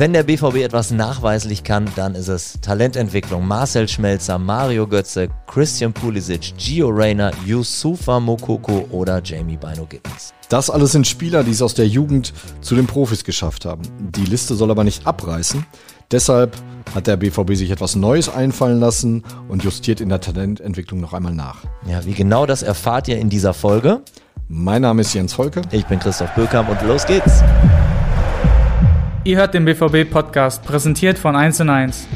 Wenn der BVB etwas nachweislich kann, dann ist es Talententwicklung. Marcel Schmelzer, Mario Götze, Christian Pulisic, Gio Reyna, Yusufa Mokoko oder Jamie Bino Gittens. Das alles sind Spieler, die es aus der Jugend zu den Profis geschafft haben. Die Liste soll aber nicht abreißen. Deshalb hat der BVB sich etwas Neues einfallen lassen und justiert in der Talententwicklung noch einmal nach. Ja, wie genau das erfahrt ihr in dieser Folge. Mein Name ist Jens Volke. Ich bin Christoph Bökamp und los geht's. Ihr hört den BVB-Podcast, präsentiert von 1 und 1.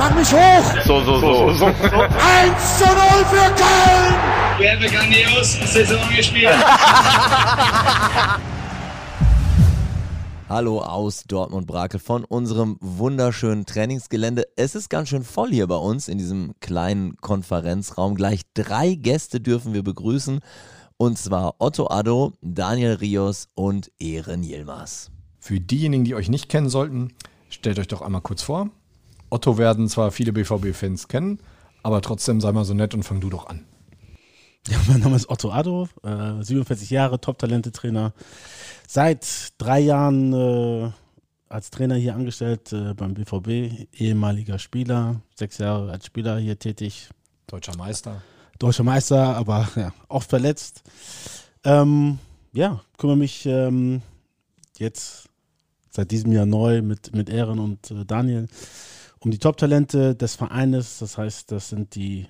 Mach mich hoch! So, so, so. so. 1 zu 0 für Köln! Wir haben eine grandios Saison gespielt. Hallo aus Dortmund-Brakel von unserem wunderschönen Trainingsgelände. Es ist ganz schön voll hier bei uns in diesem kleinen Konferenzraum. Gleich drei Gäste dürfen wir begrüßen. Und zwar Otto Addo, Daniel Rios und Ehren Yilmaz. Für diejenigen, die euch nicht kennen sollten, stellt euch doch einmal kurz vor. Otto werden zwar viele BVB-Fans kennen, aber trotzdem sei mal so nett und fang du doch an. Ja, mein Name ist Otto Addo, äh, 47 Jahre, Top-Talente-Trainer. Seit drei Jahren äh, als Trainer hier angestellt äh, beim BVB, ehemaliger Spieler, sechs Jahre als Spieler hier tätig. Deutscher Meister. Deutscher Meister, aber ja, oft verletzt. Ähm, ja, kümmere mich ähm, jetzt seit diesem Jahr neu mit, mit Ehren und äh, Daniel um die Top-Talente des Vereines. Das heißt, das sind die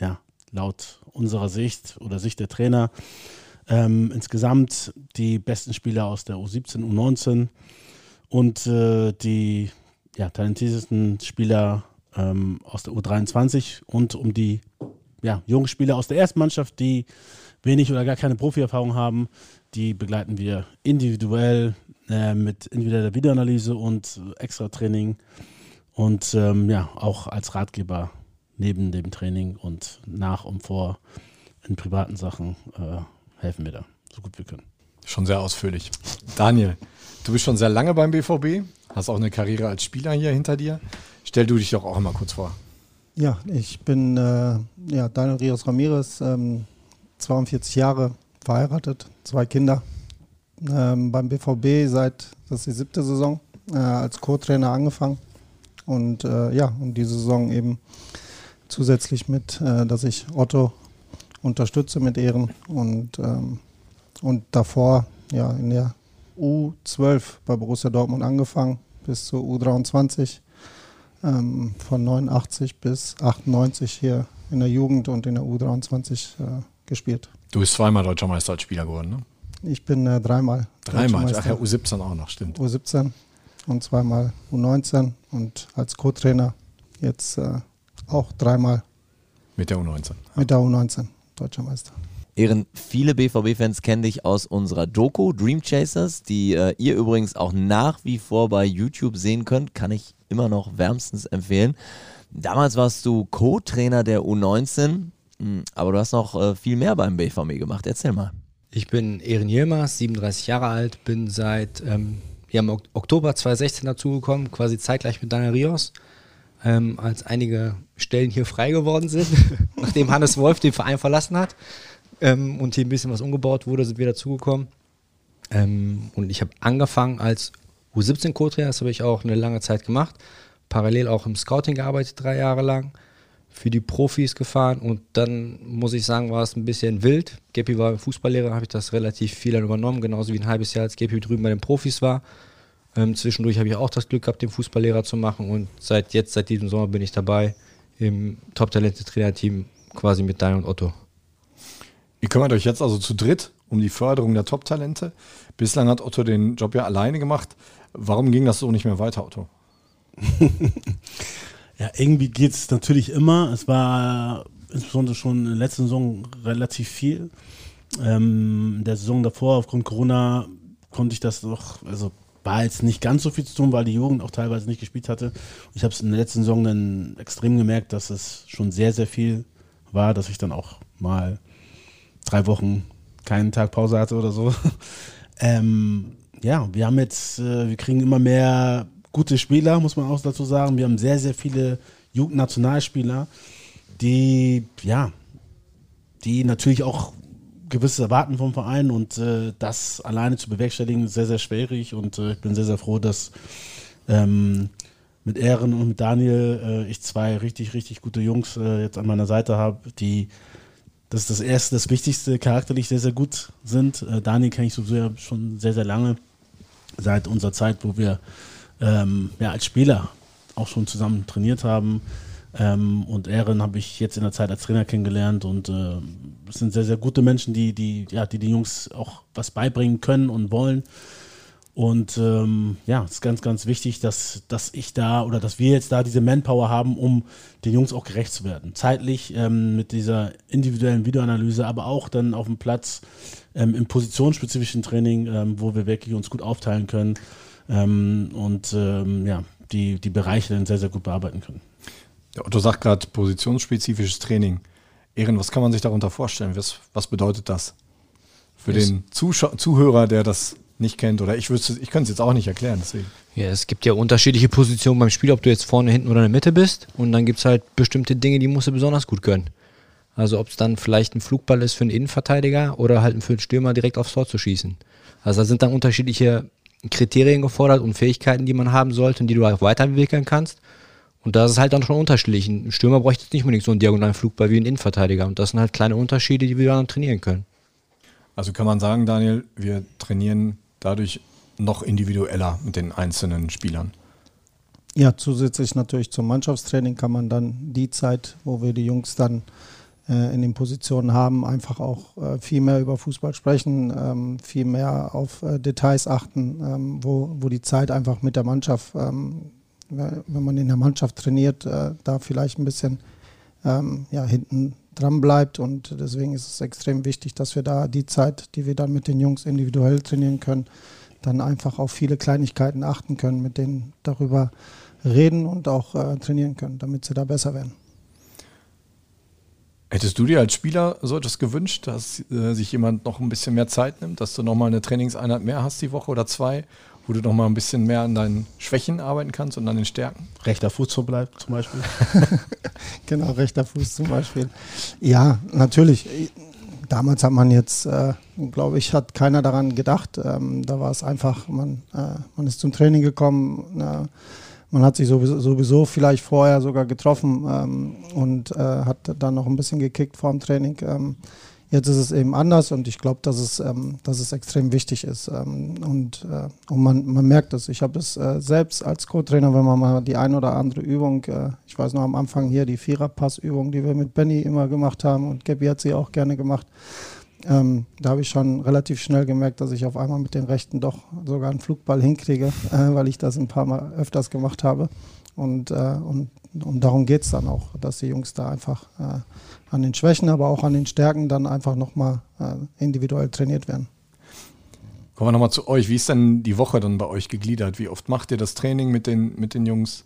ja, laut unserer Sicht oder Sicht der Trainer ähm, insgesamt die besten Spieler aus der U17, U19 und äh, die ja, talentiertesten Spieler ähm, aus der U23 und um die ja, jungen Spieler aus der ersten Mannschaft, die wenig oder gar keine Profierfahrung haben, die begleiten wir individuell äh, mit individueller Videoanalyse und extra Training und ähm, ja, auch als Ratgeber neben dem Training und nach und vor in privaten Sachen äh, helfen wir da, so gut wir können. Schon sehr ausführlich. Daniel, du bist schon sehr lange beim BVB, hast auch eine Karriere als Spieler hier hinter dir. Stell du dich doch auch mal kurz vor. Ja, ich bin äh, ja, Daniel Rios Ramirez, ähm, 42 Jahre, verheiratet, zwei Kinder. Ähm, beim BVB seit, das ist die siebte Saison, äh, als Co-Trainer angefangen. Und äh, ja, und diese Saison eben zusätzlich mit, äh, dass ich Otto unterstütze mit Ehren und, ähm, und davor ja in der U12 bei Borussia Dortmund angefangen bis zur U23 ähm, von 89 bis 98 hier in der Jugend und in der U23 äh, gespielt. Du bist zweimal Deutscher Meister als Spieler geworden, ne? Ich bin äh, dreimal. Dreimal, ach ja, U17 auch noch, stimmt. U17 und zweimal U19 und als Co-Trainer jetzt äh, auch dreimal. Mit der U19. Mit der U19, Deutscher Meister. Ehren, viele BVB-Fans kennen dich aus unserer Doku Dream Chasers, die äh, ihr übrigens auch nach wie vor bei YouTube sehen könnt. Kann ich immer noch wärmstens empfehlen. Damals warst du Co-Trainer der U19, hm, aber du hast noch äh, viel mehr beim BVB gemacht. Erzähl mal. Ich bin Ehren Yilmaz, 37 Jahre alt, bin seit ähm, ja, im Oktober 2016 dazugekommen, quasi zeitgleich mit Daniel Rios, ähm, als einige Stellen hier frei geworden sind, nachdem Hannes Wolf den Verein verlassen hat ähm, und hier ein bisschen was umgebaut wurde, sind wir dazugekommen. Ähm, und ich habe angefangen als U17-Co-Trainer, das habe ich auch eine lange Zeit gemacht, parallel auch im Scouting gearbeitet, drei Jahre lang für die Profis gefahren und dann muss ich sagen, war es ein bisschen wild. Gepi war Fußballlehrer, habe ich das relativ viel dann übernommen, genauso wie ein halbes Jahr als Gepi drüben bei den Profis war. Ähm, zwischendurch habe ich auch das Glück gehabt, den Fußballlehrer zu machen und seit jetzt, seit diesem Sommer bin ich dabei im Top-Talente-Trainerteam quasi mit Daniel und Otto. Ihr kümmert euch jetzt also zu dritt um die Förderung der Top-Talente. Bislang hat Otto den Job ja alleine gemacht. Warum ging das so nicht mehr weiter, Otto? Ja, irgendwie geht es natürlich immer. Es war insbesondere schon in der letzten Saison relativ viel. Ähm, in der Saison davor, aufgrund Corona, konnte ich das doch, also war jetzt nicht ganz so viel zu tun, weil die Jugend auch teilweise nicht gespielt hatte. Ich habe es in der letzten Saison dann extrem gemerkt, dass es schon sehr, sehr viel war, dass ich dann auch mal drei Wochen keinen Tag Pause hatte oder so. ähm, ja, wir haben jetzt, äh, wir kriegen immer mehr gute Spieler, muss man auch dazu sagen. Wir haben sehr, sehr viele Jugendnationalspieler, die, ja, die natürlich auch gewisses erwarten vom Verein und äh, das alleine zu bewerkstelligen ist sehr, sehr schwierig und äh, ich bin sehr, sehr froh, dass ähm, mit Ehren und mit Daniel äh, ich zwei richtig, richtig gute Jungs äh, jetzt an meiner Seite habe, die das ist das erste, das Wichtigste, charakterlich sehr, sehr gut sind. Äh, Daniel kenne ich sowieso schon sehr, sehr lange, seit unserer Zeit, wo wir ähm, ja, als Spieler auch schon zusammen trainiert haben. Ähm, und Ehren habe ich jetzt in der Zeit als Trainer kennengelernt und äh, es sind sehr, sehr gute Menschen, die die, ja, die, die Jungs auch was beibringen können und wollen. Und ähm, ja, es ist ganz, ganz wichtig, dass, dass ich da oder dass wir jetzt da diese Manpower haben, um den Jungs auch gerecht zu werden. Zeitlich ähm, mit dieser individuellen Videoanalyse, aber auch dann auf dem Platz ähm, im positionsspezifischen Training, ähm, wo wir wirklich uns gut aufteilen können ähm, und ähm, ja, die, die Bereiche dann sehr, sehr gut bearbeiten können. Ja, Otto sagt gerade positionsspezifisches Training. Ehren, was kann man sich darunter vorstellen? Was, was bedeutet das? Für Yes. den Zuschau Zuhörer, der das nicht kennt, oder ich wüsste, ich könnte es jetzt auch nicht erklären, deswegen. Ja, es gibt ja unterschiedliche Positionen beim Spiel, ob du jetzt vorne, hinten oder in der Mitte bist. Und dann gibt es halt bestimmte Dinge, die musst du besonders gut können. Also ob es dann vielleicht ein Flugball ist für einen Innenverteidiger oder halt für einen Stürmer direkt aufs Tor zu schießen. Also da sind dann unterschiedliche Kriterien gefordert und Fähigkeiten, die man haben sollte und die du auch weiterentwickeln kannst. Und da ist es halt dann schon unterschiedlich. Ein Stürmer bräuchte jetzt nicht unbedingt so einen diagonalen Flugball wie ein Innenverteidiger. Und das sind halt kleine Unterschiede, die wir dann trainieren können. Also kann man sagen, Daniel, wir trainieren dadurch noch individueller mit den einzelnen Spielern. Ja, zusätzlich natürlich zum Mannschaftstraining kann man dann die Zeit, wo wir die Jungs dann äh, in den Positionen haben, einfach auch äh, viel mehr über Fußball sprechen, ähm, viel mehr auf äh, Details achten, ähm, wo, wo die Zeit einfach mit der Mannschaft, ähm, wenn man in der Mannschaft trainiert, äh, da vielleicht ein bisschen ähm, ja, hinten dran bleibt. Und deswegen ist es extrem wichtig, dass wir da die Zeit, die wir dann mit den Jungs individuell trainieren können, dann einfach auf viele Kleinigkeiten achten können, mit denen darüber reden und auch äh, trainieren können, damit sie da besser werden. Hättest du dir als Spieler so etwas gewünscht, dass äh, sich jemand noch ein bisschen mehr Zeit nimmt, dass du nochmal eine Trainingseinheit mehr hast die Woche oder zwei, wo du nochmal ein bisschen mehr an deinen Schwächen arbeiten kannst und an den Stärken? Rechter Fuß zum Beispiel. Genau, rechter Fuß zum Beispiel. Ja, natürlich. Damals hat man jetzt, äh, glaube ich, hat keiner daran gedacht. Ähm, da war es einfach, man, äh, man ist zum Training gekommen, äh, man hat sich sowieso, sowieso vielleicht vorher sogar getroffen ähm, und äh, hat dann noch ein bisschen gekickt vor dem Training. Ähm, jetzt ist es eben anders und ich glaube, dass, es, ähm, dass es extrem wichtig ist. Ähm, und äh, und man, man merkt es. Ich habe es äh, selbst als Co-Trainer, wenn man mal die ein oder andere Übung, äh, ich weiß noch am Anfang hier die Viererpassübung, die wir mit Benny immer gemacht haben und Gabi hat sie auch gerne gemacht. Ähm, da habe ich schon relativ schnell gemerkt, dass ich auf einmal mit den Rechten doch sogar einen Flugball hinkriege, äh, weil ich das ein paar Mal öfters gemacht habe. Und, äh, und, und darum geht es dann auch, dass die Jungs da einfach äh, an den Schwächen, aber auch an den Stärken dann einfach nochmal äh, individuell trainiert werden. Kommen wir nochmal zu euch. Wie ist denn die Woche dann bei euch gegliedert? Wie oft macht ihr das Training mit den, mit den Jungs?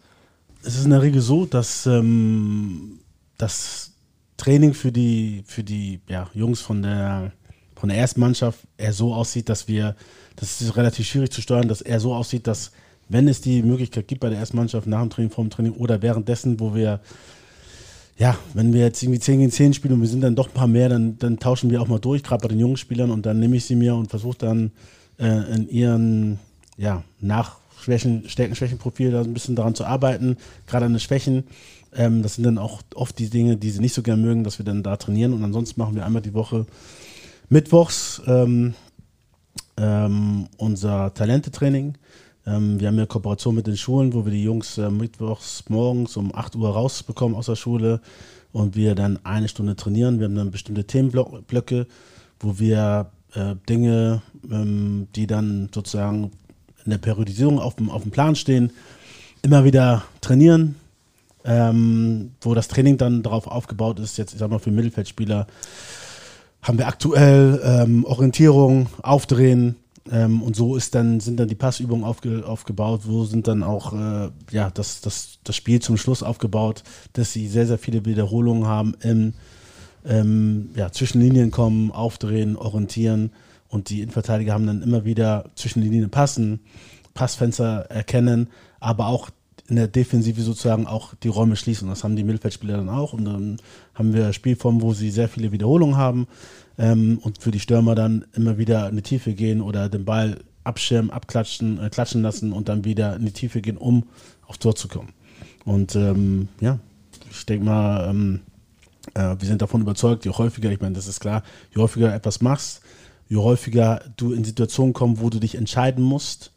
Es ist in der Regel so, dass ähm, das Training für die, für die ja, Jungs von der, von der ersten Mannschaft eher so aussieht, dass wir, das ist relativ schwierig zu steuern, dass er so aussieht, dass wenn es die Möglichkeit gibt bei der ersten Mannschaft nach dem Training, vor dem Training oder währenddessen, wo wir ja, wenn wir jetzt irgendwie 10 gegen 10 spielen und wir sind dann doch ein paar mehr, dann, dann tauschen wir auch mal durch, gerade bei den jungen Spielern und dann nehme ich sie mir und versuche dann äh, in ihren ja, Nachschwächen, Stärken, Schwächenprofil da ein bisschen daran zu arbeiten, gerade an den Schwächen. Ähm, das sind dann auch oft die Dinge, die sie nicht so gern mögen, dass wir dann da trainieren und ansonsten machen wir einmal die Woche mittwochs ähm, ähm, unser Talentetraining. Ähm, wir haben ja Kooperation mit den Schulen, wo wir die Jungs äh, mittwochs morgens um 8 Uhr rausbekommen aus der Schule und wir dann eine Stunde trainieren. Wir haben dann bestimmte Themenblöcke, wo wir äh, Dinge, ähm, die dann sozusagen in der Periodisierung auf dem, auf dem Plan stehen, immer wieder trainieren, ähm, wo das Training dann darauf aufgebaut ist, jetzt ich sag mal für Mittelfeldspieler, haben wir aktuell ähm, Orientierung, Aufdrehen ähm, und so ist dann, sind dann die Passübungen aufge, aufgebaut, wo sind dann auch äh, ja, das, das, das Spiel zum Schluss aufgebaut, dass sie sehr, sehr viele Wiederholungen haben im ähm, ja, zwischen Linien kommen, aufdrehen, orientieren. Und die Innenverteidiger haben dann immer wieder zwischen die Linien passen, Passfenster erkennen, aber auch in der Defensive sozusagen auch die Räume schließen. Das haben die Mittelfeldspieler dann auch. Und dann haben wir Spielformen, wo sie sehr viele Wiederholungen haben ähm, und für die Stürmer dann immer wieder in die Tiefe gehen oder den Ball abschirmen, abklatschen, äh, klatschen lassen und dann wieder in die Tiefe gehen, um aufs Tor zu kommen. Und ähm, ja, ich denke mal, ähm, äh, wir sind davon überzeugt, je häufiger, ich meine, das ist klar, je häufiger etwas machst, je häufiger du in Situationen kommst, wo du dich entscheiden musst,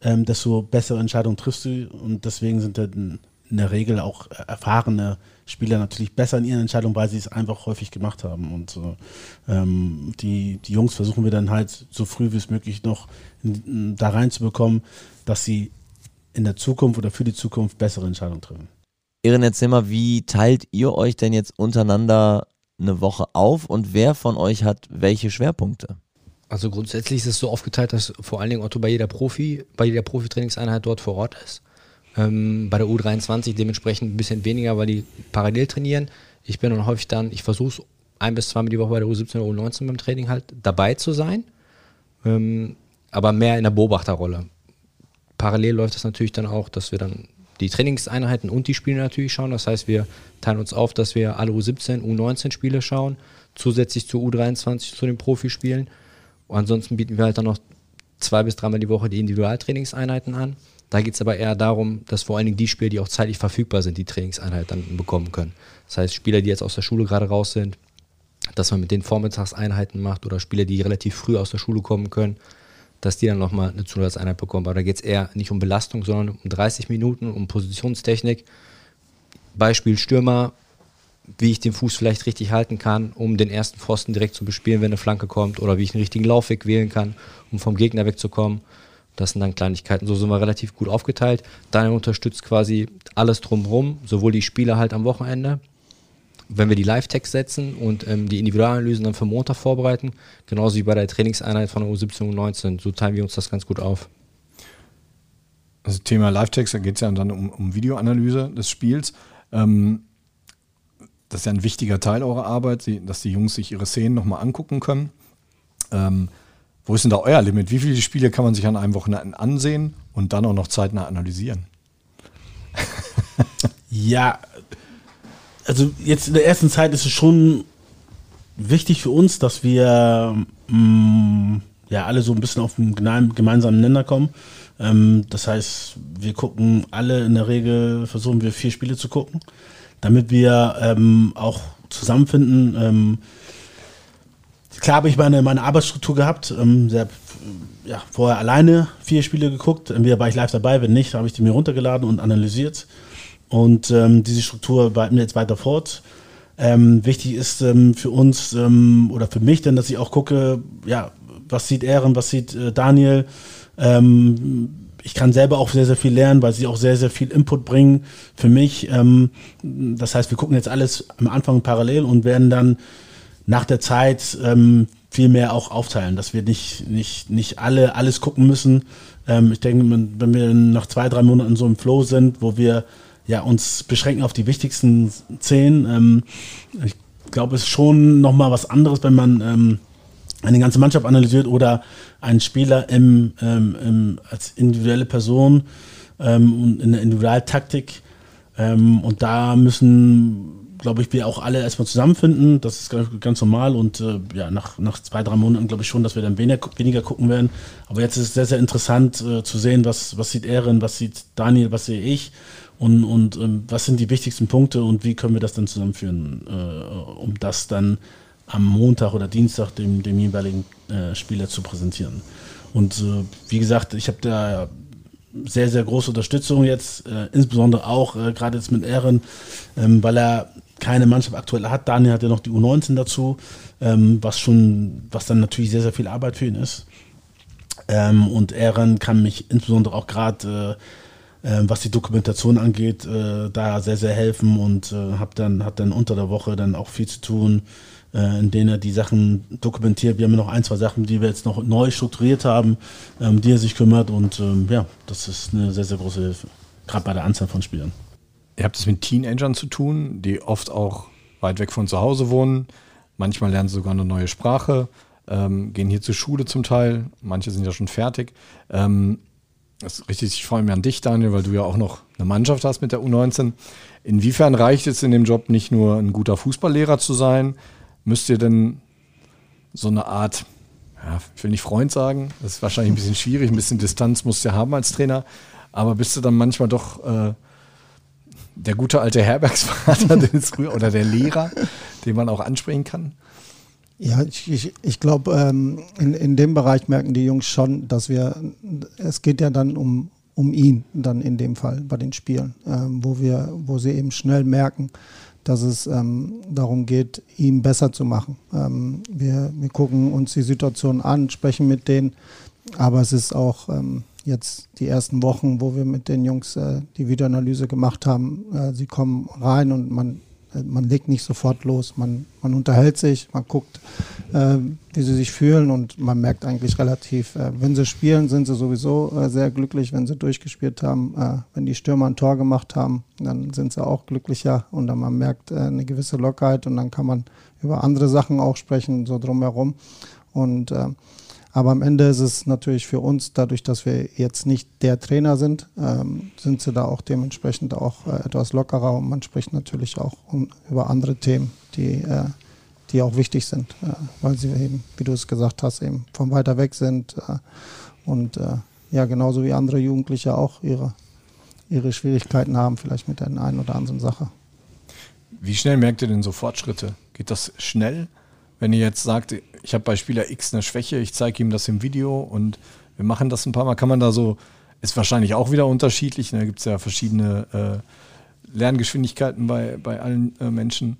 ähm, desto bessere Entscheidungen triffst du. Und deswegen sind dann in der Regel auch erfahrene Spieler natürlich besser in ihren Entscheidungen, weil sie es einfach häufig gemacht haben. Und ähm, die, die Jungs versuchen wir dann halt so früh wie es möglich noch in, da reinzubekommen, dass sie in der Zukunft oder für die Zukunft bessere Entscheidungen treffen. Erin, erzähl mal, wie teilt ihr euch denn jetzt untereinander eine Woche auf und wer von euch hat welche Schwerpunkte? Also grundsätzlich ist es so aufgeteilt, dass vor allen Dingen Otto bei jeder Profi, bei jeder Profitrainingseinheit dort vor Ort ist. Ähm, bei der U23 dementsprechend ein bisschen weniger, weil die parallel trainieren. Ich bin dann häufig dann, ich versuche es ein bis zweimal die Woche bei der U17 oder U19 beim Training halt dabei zu sein, ähm, aber mehr in der Beobachterrolle. Parallel läuft es natürlich dann auch, dass wir dann die Trainingseinheiten und die Spiele natürlich schauen. Das heißt, wir teilen uns auf, dass wir alle U17, U19 Spiele schauen, zusätzlich zu U23 zu den Profispielen. Und ansonsten bieten wir halt dann noch zwei bis dreimal die Woche die Individualtrainingseinheiten an. Da geht es aber eher darum, dass vor allen Dingen die Spieler, die auch zeitlich verfügbar sind, die Trainingseinheit dann bekommen können. Das heißt, Spieler, die jetzt aus der Schule gerade raus sind, dass man mit den Vormittagseinheiten macht oder Spieler, die relativ früh aus der Schule kommen können, dass die dann nochmal eine Zusatzeinheit bekommen. Aber da geht es eher nicht um Belastung, sondern um 30 Minuten, um Positionstechnik. Beispiel Stürmer, wie ich den Fuß vielleicht richtig halten kann, um den ersten Pfosten direkt zu bespielen, wenn eine Flanke kommt, oder wie ich einen richtigen Laufweg wählen kann, um vom Gegner wegzukommen. Das sind dann Kleinigkeiten. So sind wir relativ gut aufgeteilt. Daniel unterstützt quasi alles drumherum, sowohl die Spieler halt am Wochenende, wenn wir die Live-Text setzen und ähm, die Individualanalysen dann für Montag vorbereiten, genauso wie bei der Trainingseinheit von der U17 und U19. So teilen wir uns das ganz gut auf. Also Thema Live-Text, da geht es ja dann um, um Videoanalyse des Spiels. Ähm, das ist ja ein wichtiger Teil eurer Arbeit, dass die Jungs sich ihre Szenen nochmal angucken können. Ähm, wo ist denn da euer Limit? Wie viele Spiele kann man sich an einem Wochenende ansehen und dann auch noch zeitnah analysieren? ja, also jetzt in der ersten Zeit ist es schon wichtig für uns, dass wir mh, mm, ja alle so ein bisschen auf einen gemeinsamen Nenner kommen. Ähm, das heißt, wir gucken alle in der Regel, versuchen wir vier Spiele zu gucken damit wir ähm, auch zusammenfinden. Ähm, klar habe ich meine, meine Arbeitsstruktur gehabt. Ähm, sehr, ja, vorher alleine vier Spiele geguckt. Entweder war ich live dabei, wenn nicht, habe ich die mir runtergeladen und analysiert. Und ähm, diese Struktur behalten wir jetzt weiter fort. Ähm, wichtig ist ähm, für uns ähm, oder für mich dann, dass ich auch gucke, ja, was sieht Ehren, was sieht äh, Daniel, ähm, ich kann selber auch sehr, sehr viel lernen, weil sie auch sehr, sehr viel Input bringen für mich. Das heißt, wir gucken jetzt alles am Anfang parallel und werden dann nach der Zeit ähm, viel mehr auch aufteilen, dass wir nicht, nicht, nicht alle alles gucken müssen. Ähm, ich denke, wenn wir nach zwei, drei Monaten so im Flow sind, wo wir ja, uns beschränken auf die wichtigsten zehn, ähm, ich glaube, es ist schon nochmal was anderes, wenn man ähm, eine ganze Mannschaft analysiert oder einen Spieler im, ähm, im, als individuelle Person ähm, und in der Individualtaktik. Ähm, und da müssen, glaube ich, wir auch alle erstmal zusammenfinden. Das ist ganz, normal und äh, ja, nach, nach zwei, drei Monaten glaube ich schon, dass wir dann weniger, weniger gucken werden. Aber jetzt ist es sehr, sehr interessant äh, zu sehen, was, was sieht Erin, was sieht Daniel, was sehe ich und, und ähm, was sind die wichtigsten Punkte und wie können wir das dann zusammenführen, äh, um das dann am Montag oder Dienstag dem, dem jeweiligen äh, Spieler zu präsentieren. Und äh, wie gesagt, ich habe da sehr, sehr große Unterstützung jetzt, äh, insbesondere auch äh, gerade jetzt mit Ehren, ähm, weil er keine Mannschaft aktuell hat. Daniel hat ja noch die U19 dazu, ähm, was schon, was dann natürlich sehr, sehr viel Arbeit für ihn ist. Ähm, und Ehren kann mich insbesondere auch gerade äh, äh, was die Dokumentation angeht, äh, da sehr, sehr helfen und äh, hab dann, hat dann unter der Woche dann auch viel zu tun, äh, in denen er die Sachen dokumentiert. Wir haben noch ein, zwei Sachen, die wir jetzt noch neu strukturiert haben, ähm, die er sich kümmert. Und ähm, ja, das ist eine sehr, sehr große Hilfe, gerade bei der Anzahl von Spielern. Ihr habt es mit Teenagern zu tun, die oft auch weit weg von zu Hause wohnen. Manchmal lernen sie sogar eine neue Sprache, ähm, gehen hier zur Schule zum Teil. Manche sind ja schon fertig. Ähm, das richtet sich vor allem an dich, Daniel, weil du ja auch noch eine Mannschaft hast mit der U19. Inwiefern reicht es in dem Job nicht nur ein guter Fußballlehrer zu sein, müsst ihr denn so eine Art ja, ich will nicht Freund sagen, das ist wahrscheinlich ein bisschen schwierig, ein bisschen Distanz musst du ja haben als Trainer, aber bist du dann manchmal doch äh, der gute alte Herbergsvater früher, oder der Lehrer, den man auch ansprechen kann? Ja, ich, ich, ich glaube, ähm, in, in dem Bereich merken die Jungs schon, dass wir, es geht ja dann um, um ihn, dann in dem Fall bei den Spielen, ähm, wo wir, wo sie eben schnell merken, dass es ähm, darum geht, ihn besser zu machen. Ähm, wir, wir gucken uns die Situation an, sprechen mit denen, aber es ist auch ähm, jetzt die ersten Wochen, wo wir mit den Jungs äh, die Videoanalyse gemacht haben. Äh, sie kommen rein und man äh, man legt nicht sofort los. Man, man unterhält sich, man guckt, äh, wie sie sich fühlen und man merkt eigentlich relativ, äh, wenn sie spielen, sind sie sowieso äh, sehr glücklich, wenn sie durchgespielt haben. Äh, wenn die Stürmer ein Tor gemacht haben, dann sind sie auch glücklicher und dann man merkt eine gewisse Lockerheit und dann kann man über andere Sachen auch sprechen, so drumherum. Und aber am Ende ist es natürlich für uns, dadurch, dass wir jetzt nicht der Trainer sind, ähm, sind sie da auch dementsprechend auch äh, etwas lockerer und man spricht natürlich auch um, über andere Themen, die, äh, die auch wichtig sind, äh, weil sie eben, wie du es gesagt hast, eben von weiter weg sind äh, und äh, ja, genauso wie andere Jugendliche auch ihre, ihre Schwierigkeiten haben, vielleicht mit der einen oder anderen Sache. Wie schnell merkt ihr denn so Fortschritte? Geht das schnell? Wenn ihr jetzt sagt, ich habe bei Spieler X eine Schwäche, ich zeige ihm das im Video und wir machen das ein paar Mal, kann man da so, ist wahrscheinlich auch wieder unterschiedlich, ne? da gibt es ja verschiedene äh, Lerngeschwindigkeiten bei, bei allen äh, Menschen.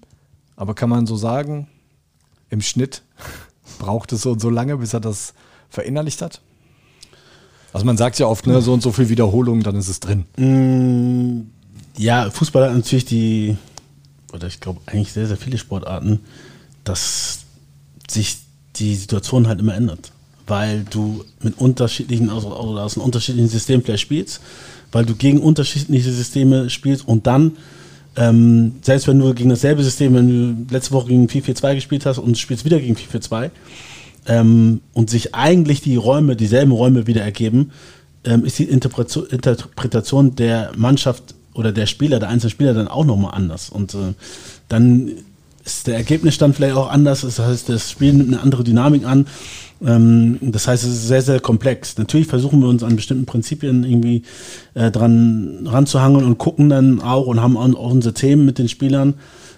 Aber kann man so sagen, im Schnitt braucht es so und so lange, bis er das verinnerlicht hat? Also man sagt ja oft, ne, so und so viel Wiederholung, dann ist es drin. Mm, ja, Fußball hat natürlich die, oder ich glaube eigentlich sehr, sehr viele Sportarten, dass sich die Situation halt immer ändert. Weil du mit unterschiedlichen, also, also aus einem unterschiedlichen System vielleicht spielst, weil du gegen unterschiedliche Systeme spielst und dann, ähm, selbst wenn du gegen dasselbe System, wenn du letzte Woche gegen 4-4-2 gespielt hast und spielst wieder gegen 4-4-2 ähm, und sich eigentlich die Räume, dieselben Räume wieder ergeben, ähm, ist die Interpretation, der Mannschaft oder der Spieler, der einzelnen Spieler dann auch nochmal anders. Und äh, dann ist der Ergebnisstand vielleicht auch anders. Das heißt, das Spiel nimmt eine andere Dynamik an. Ähm, das heißt, es ist sehr, sehr komplex. Natürlich versuchen wir uns an bestimmten Prinzipien irgendwie äh, dran ranzuhangeln und gucken dann auch und haben auch unsere Themen mit den Spielern.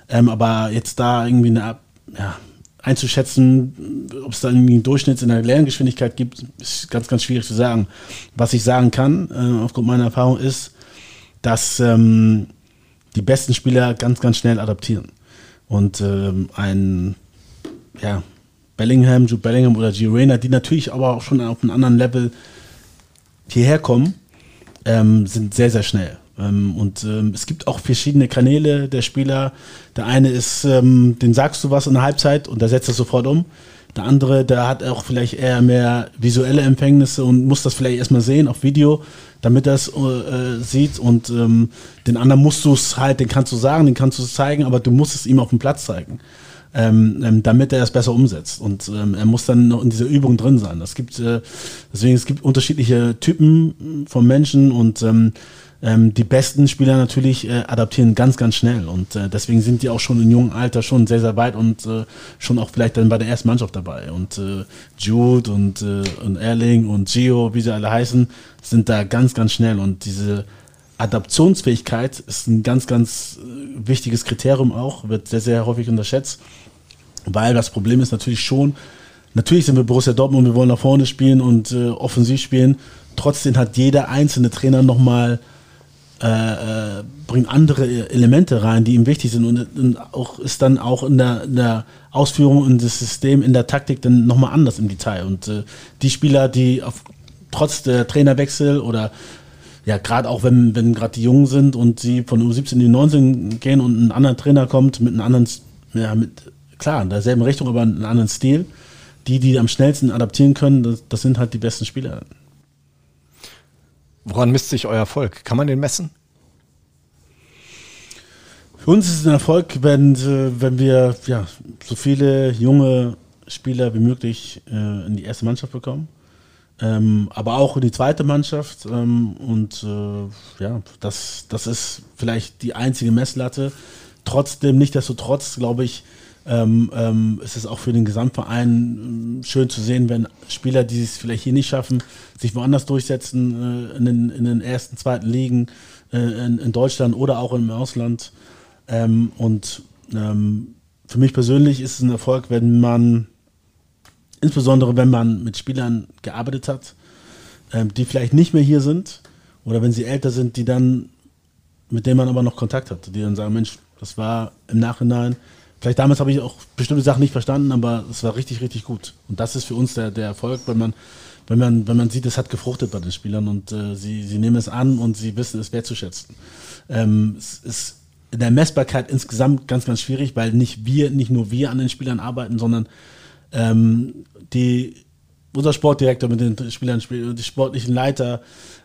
Ähm, aber jetzt da irgendwie eine, ja, einzuschätzen, ob es da irgendwie einen Durchschnitt in der Lerngeschwindigkeit gibt, ist ganz, ganz schwierig zu sagen. Was ich sagen kann, äh, aufgrund meiner Erfahrung, ist, dass ähm, die besten Spieler ganz, ganz schnell adaptieren. Und ähm, ein ja, Bellingham, Jude Bellingham oder Gio Reyna, die natürlich aber auch schon auf einem anderen Level hierher kommen, ähm, sind sehr, sehr schnell. Ähm, und ähm, es gibt auch verschiedene Kanäle der Spieler. Der eine ist, ähm, den sagst du was in der Halbzeit und der setzt das sofort um. Der andere, der hat auch vielleicht eher mehr visuelle Empfängnisse und muss das vielleicht erstmal sehen auf Video, damit er es äh, sieht. Und ähm, den anderen musst du es halt, den kannst du sagen, den kannst du zeigen, aber du musst es ihm auf dem Platz zeigen. Ähm, ähm, damit er es besser umsetzt. Und ähm, er muss dann noch in dieser Übung drin sein. Das gibt, äh, deswegen, es gibt unterschiedliche Typen von Menschen und ähm, ähm, die besten Spieler natürlich äh, adaptieren ganz, ganz schnell. Und äh, deswegen sind die auch schon im jungen Alter schon sehr, sehr weit und äh, schon auch vielleicht dann bei der ersten Mannschaft dabei. Und äh, Jude und, äh, und Erling und Gio, wie sie alle heißen, sind da ganz, ganz schnell. Und diese Adaptionsfähigkeit ist ein ganz, ganz äh, wichtiges Kriterium auch, wird sehr, sehr häufig unterschätzt, weil das Problem ist natürlich schon, natürlich sind wir Borussia Dortmund, wir wollen nach vorne spielen und äh, offensiv spielen, trotzdem hat jeder einzelne Trainer nochmal äh, äh, bringt andere Elemente rein, die ihm wichtig sind und, und auch ist dann auch in der, in der Ausführung und das System in der Taktik dann nochmal anders im Detail. Und äh, die Spieler, die auf, trotz der Trainerwechsel oder ja, gerade auch wenn, wenn gerade die Jungen sind und sie von U17 in die 19 gehen und ein anderer Trainer kommt mit einem anderen, ja, mit, klar, in derselben Richtung, aber einen anderen Stil, die, die am schnellsten adaptieren können, das, das sind halt die besten Spieler. Woran misst sich euer Erfolg? Kann man den messen? Für uns ist es ein Erfolg, wenn, äh, wenn wir ja, so viele junge Spieler wie möglich äh, in die erste Mannschaft bekommen. Ähm, aber auch in die zweite Mannschaft. Ähm, und äh, ja, das, das ist vielleicht die einzige Messlatte. Trotzdem, nicht desto trotz, glaube ich, ähm, ähm, es ist auch für den Gesamtverein ähm, schön zu sehen, wenn Spieler, die es vielleicht hier nicht schaffen, sich woanders durchsetzen, äh, in, den, in den ersten, zweiten Ligen äh, in, in Deutschland oder auch im Ausland. Ähm, und ähm, für mich persönlich ist es ein Erfolg, wenn man, insbesondere wenn man mit Spielern gearbeitet hat, ähm, die vielleicht nicht mehr hier sind oder wenn sie älter sind, die dann, mit denen man aber noch Kontakt hat, die dann sagen, Mensch, das war im Nachhinein, vielleicht damals habe ich auch bestimmte Sachen nicht verstanden, aber es war richtig, richtig gut. Und das ist für uns der, der Erfolg, wenn man, wenn man, wenn man sieht, es hat gefruchtet bei den Spielern und äh, sie, sie nehmen es an und sie wissen es wertzuschätzen. Ähm, es ist in der Messbarkeit insgesamt ganz, ganz schwierig, weil nicht wir, nicht nur wir an den Spielern arbeiten, sondern ähm, die, unser Sportdirektor mit den Spielern, die sportlichen Leiter,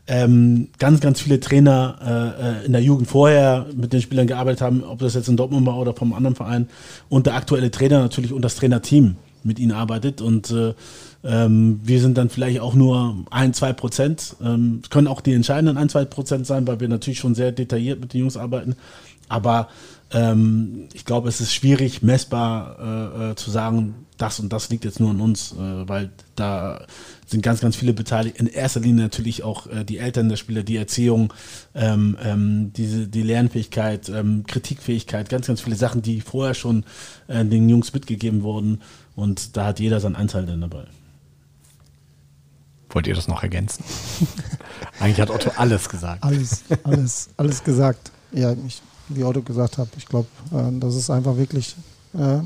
ähm, ganz, ganz viele Trainer äh, äh, in der Jugend vorher mit den Spielern gearbeitet haben, ob das jetzt in Dortmund war oder vom anderen Verein und der aktuelle Trainer natürlich und das Trainerteam mit ihnen arbeitet und äh, ähm, wir sind dann vielleicht auch nur ein, zwei Prozent. Ähm, können auch die entscheidenden ein, zwei Prozent sein, weil wir natürlich schon sehr detailliert mit den Jungs arbeiten. Aber ähm, ich glaube, es ist schwierig, messbar äh, äh, zu sagen, das und das liegt jetzt nur an uns, äh, weil da sind ganz, ganz viele beteiligt. In erster Linie natürlich auch äh, die Eltern der Spieler, die Erziehung, ähm, ähm, diese, die Lernfähigkeit, ähm, Kritikfähigkeit, ganz, ganz viele Sachen, die vorher schon äh, den Jungs mitgegeben wurden. Und da hat jeder seinen Anteil dann dabei. Wollt ihr das noch ergänzen? Eigentlich hat Otto alles gesagt. Alles, alles, alles gesagt. Ja, ich, wie Otto gesagt hat, ich glaube, äh, dass es einfach wirklich äh,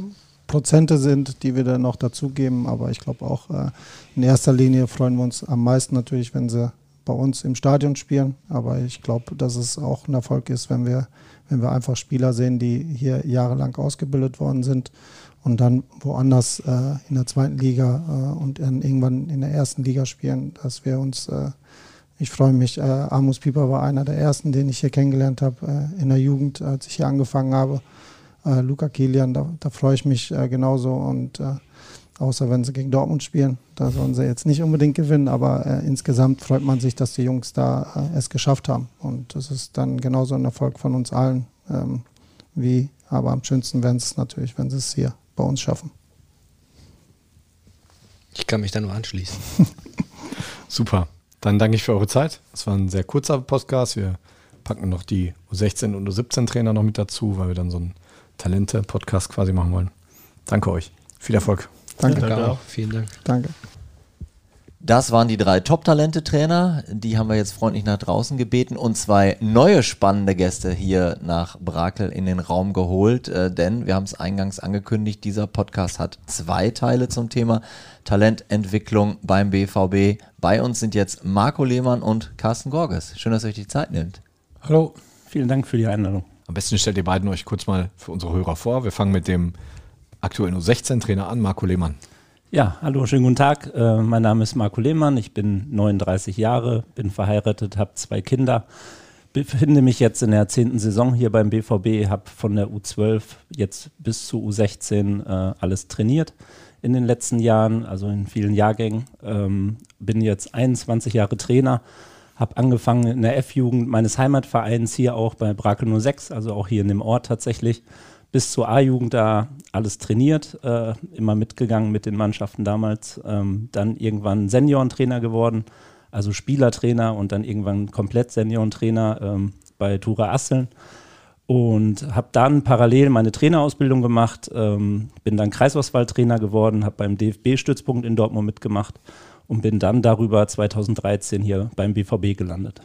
Prozente sind, die wir dann noch dazugeben. Aber ich glaube auch äh, in erster Linie freuen wir uns am meisten natürlich, wenn sie bei uns im Stadion spielen. Aber ich glaube, dass es auch ein Erfolg ist, wenn wir, wenn wir einfach Spieler sehen, die hier jahrelang ausgebildet worden sind und dann woanders äh, in der zweiten Liga äh, und dann irgendwann in der ersten Liga spielen, dass wir uns, äh, ich freue mich, äh, Amos Pieper war einer der ersten, den ich hier kennengelernt habe äh, in der Jugend, als ich hier angefangen habe. Äh, Luca Kilian, da, da freue ich mich genauso und außer wenn sie gegen Dortmund spielen, da sollen sie jetzt nicht unbedingt gewinnen, aber insgesamt freut man sich, dass die Jungs da es geschafft haben und das ist dann genauso ein Erfolg von uns allen, ähm, wie aber am schönsten wären es natürlich, wenn sie es hier bei uns schaffen. Ich kann mich da nur anschließen. Super. Dann danke ich für eure Zeit. Es war ein sehr kurzer Podcast. Wir packen noch die U16 und U17-Trainer noch mit dazu, weil wir dann so einen Talente-Podcast quasi machen wollen. Danke euch. Viel Erfolg. Danke. Danke auch. Vielen Dank. Danke. Das waren die drei Top-Talente-Trainer. Die haben wir jetzt freundlich nach draußen gebeten und zwei neue spannende Gäste hier nach Brakel in den Raum geholt. Äh, denn wir haben es eingangs angekündigt, dieser Podcast hat zwei Teile zum Thema Talententwicklung beim BVB. Bei uns sind jetzt Marco Lehmann und Carsten Gorges. Schön, dass ihr euch die Zeit nehmt. Hallo, vielen Dank für die Einladung. Am besten stellt ihr beiden euch kurz mal für unsere Hörer vor. Wir fangen mit dem aktuellen U16-Trainer an, Marco Lehmann. Ja, hallo, schönen guten Tag. Äh, mein Name ist Marco Lehmann, ich bin 39 Jahre, bin verheiratet, habe zwei Kinder, befinde mich jetzt in der zehnten Saison hier beim BVB, habe von der U12 jetzt bis zu U16 äh, alles trainiert in den letzten Jahren, also in vielen Jahrgängen. Ähm, bin jetzt 21 Jahre Trainer, habe angefangen in der F-Jugend meines Heimatvereins hier auch bei Brakel 06, also auch hier in dem Ort tatsächlich bis zur A-Jugend da alles trainiert, äh, immer mitgegangen mit den Mannschaften damals. Ähm, dann irgendwann Seniorentrainer geworden, also Spielertrainer und dann irgendwann komplett Seniorentrainer ähm, bei Tura Asseln. Und habe dann parallel meine Trainerausbildung gemacht, ähm, bin dann Kreisauswahltrainer geworden, habe beim DFB-Stützpunkt in Dortmund mitgemacht und bin dann darüber 2013 hier beim BVB gelandet.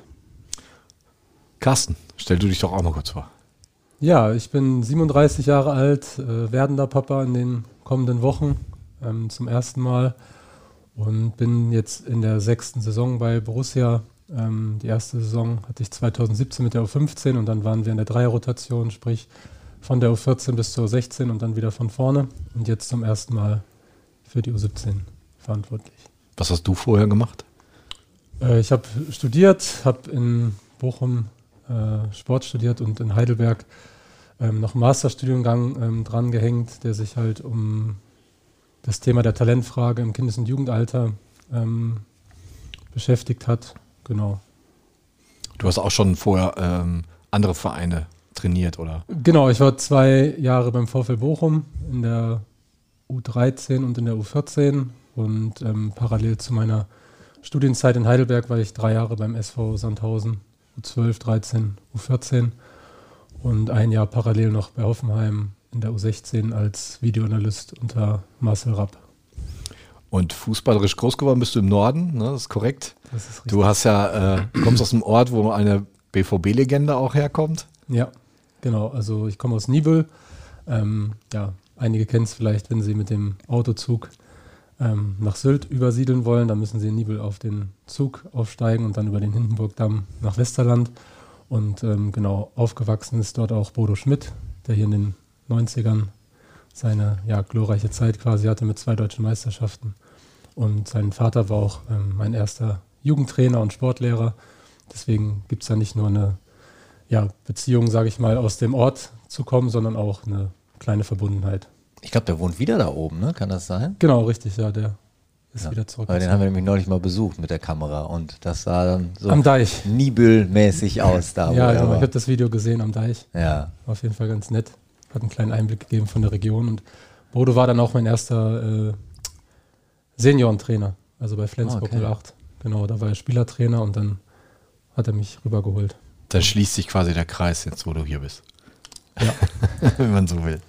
Carsten, stell du dich doch auch mal kurz vor. Ja, ich bin 37 Jahre alt, äh, werdender Papa in den kommenden Wochen ähm, zum ersten Mal und bin jetzt in der sechsten Saison bei Borussia. Ähm, die erste Saison hatte ich 2017 mit der U15 und dann waren wir in der Dreierrotation, sprich von der U14 bis zur U16 und dann wieder von vorne und jetzt zum ersten Mal für die U17 verantwortlich. Was hast du vorher gemacht? Äh, ich habe studiert, habe in Bochum äh, Sport studiert und in Heidelberg ähm, noch einen Masterstudiengang ähm, dran gehängt, der sich halt um das Thema der Talentfrage im Kindes- und Jugendalter ähm, beschäftigt hat. Genau. Du hast auch schon vorher ähm, andere Vereine trainiert, oder? Genau, ich war zwei Jahre beim VfL Bochum in der U13 und in der U14 und ähm, parallel zu meiner Studienzeit in Heidelberg war ich drei Jahre beim SV Sandhausen, U12, 13, U14 und ein Jahr parallel noch bei Hoffenheim in der U16 als Videoanalyst unter Marcel Rapp. Und fußballerisch groß geworden bist du im Norden, ne? das ist korrekt. Das ist. Du hast ja, äh, kommst aus einem Ort, wo eine BVB-Legende auch herkommt. Ja, genau. Also ich komme aus Nibel. Ähm, ja, einige kennen es vielleicht, wenn sie mit dem Autozug ähm, nach Sylt übersiedeln wollen, dann müssen sie in Nibel auf den Zug aufsteigen und dann über den Hindenburgdamm nach Westerland. Und ähm, genau, aufgewachsen ist dort auch Bodo Schmidt, der hier in den 90ern seine ja, glorreiche Zeit quasi hatte mit zwei deutschen Meisterschaften. Und sein Vater war auch ähm, mein erster Jugendtrainer und Sportlehrer. Deswegen gibt es da nicht nur eine ja, Beziehung, sage ich mal, aus dem Ort zu kommen, sondern auch eine kleine Verbundenheit. Ich glaube, der wohnt wieder da oben, ne? Kann das sein? Genau, richtig, ja, der ist Ja. wieder zurück. Weil den haben wir nämlich neulich mal besucht mit der Kamera und das sah dann so Am Deich. Nibelmäßig aus da. ja, genau. Ich habe das Video gesehen am Deich. Ja. War auf jeden Fall ganz nett. Hat einen kleinen Einblick gegeben von der Region. Und Bodo war dann auch mein erster äh, Seniorentrainer, also bei Flensburg Ah, okay. 08. Genau, da war er Spielertrainer und dann hat er mich rübergeholt. Da schließt sich quasi der Kreis jetzt, wo du hier bist. Ja. Wenn man so will.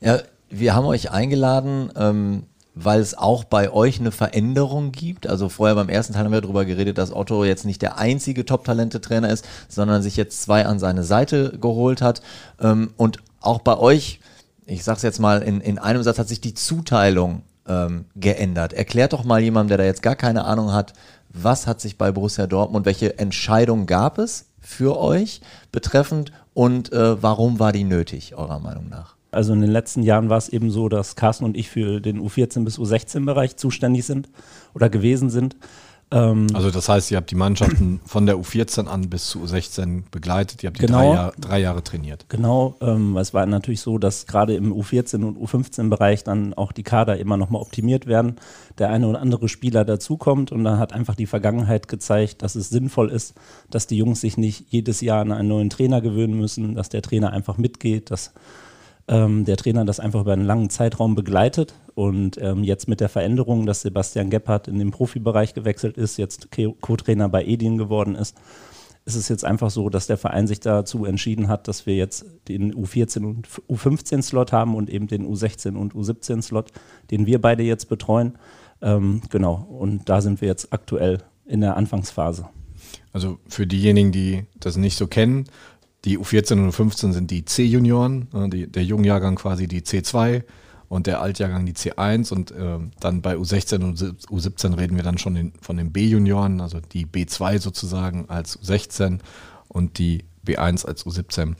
Ja, wir haben euch eingeladen, ähm, weil es auch bei euch eine Veränderung gibt. Also vorher beim ersten Teil haben wir darüber geredet, dass Otto jetzt nicht der einzige Top-Talente-Trainer ist, sondern sich jetzt zwei an seine Seite geholt hat. Ähm, und auch bei euch, ich sag's jetzt mal in, in einem Satz, hat sich die Zuteilung ähm, geändert. Erklärt doch mal jemandem, der da jetzt gar keine Ahnung hat, was hat sich bei Borussia Dortmund, welche Entscheidung gab es für euch betreffend und äh, warum war die nötig, eurer Meinung nach? Also in den letzten Jahren war es eben so, dass Carsten und ich für den U14 bis U16-Bereich zuständig sind oder gewesen sind. Ähm, Also das heißt, ihr habt die Mannschaften von der U14 an bis zu U16 begleitet, ihr habt die Genau. drei, Jahr, drei Jahre trainiert. Genau, ähm, es war natürlich so, dass gerade im U14 und U15-Bereich dann auch die Kader immer nochmal optimiert werden, der eine oder andere Spieler dazukommt und dann hat einfach die Vergangenheit gezeigt, dass es sinnvoll ist, dass die Jungs sich nicht jedes Jahr an einen neuen Trainer gewöhnen müssen, dass der Trainer einfach mitgeht, dass ähm, der Trainer das einfach über einen langen Zeitraum begleitet und ähm, jetzt mit der Veränderung, dass Sebastian Gebhardt in den Profibereich gewechselt ist, jetzt Co- Co-Trainer bei Edin geworden ist, ist es jetzt einfach so, dass der Verein sich dazu entschieden hat, dass wir jetzt den U14 und U15-Slot haben und eben den U16 und U17-Slot, den wir beide jetzt betreuen. Ähm, genau, und da sind wir jetzt aktuell in der Anfangsphase. Also für diejenigen, die das nicht so kennen, die U14 und U15 sind die C-Junioren, die, der Jungjahrgang quasi die C2 und der Altjahrgang die C1 und äh, dann bei U16 und U17 reden wir dann schon den, von den B-Junioren, also die B2 sozusagen als U16 und die B1 als U17.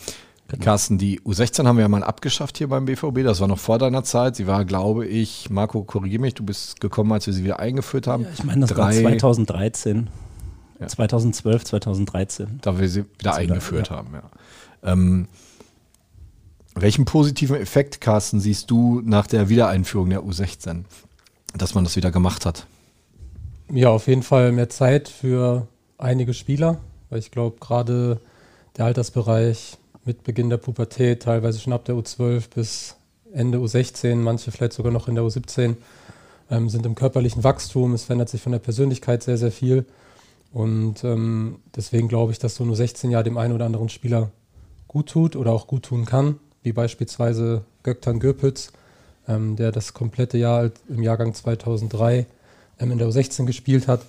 Carsten, die U16 haben wir ja mal abgeschafft hier beim BVB, das war noch vor deiner Zeit. Sie war, glaube ich, Marco, korrigiere mich, du bist gekommen, als wir sie wieder eingeführt haben. Ich meine, das war 2013, 2012, 2013. Da wir sie wieder Als wir da- eingeführt ja. haben, ja. Ähm, welchen positiven Effekt, Carsten, siehst du nach der Wiedereinführung der U16, dass man das wieder gemacht hat? Ja, auf jeden Fall mehr Zeit für einige Spieler, weil ich glaube, gerade der Altersbereich mit Beginn der Pubertät, teilweise schon ab der U12 bis Ende U16, manche vielleicht sogar noch in der U17, ähm, sind im körperlichen Wachstum. Es verändert sich von der Persönlichkeit sehr, sehr viel. Und ähm, deswegen glaube ich, dass so ein U16 ja dem einen oder anderen Spieler gut tut oder auch gut tun kann, wie beispielsweise Göktan Göpitz, ähm, der das komplette Jahr im Jahrgang 2003 ähm, in der U16 gespielt hat,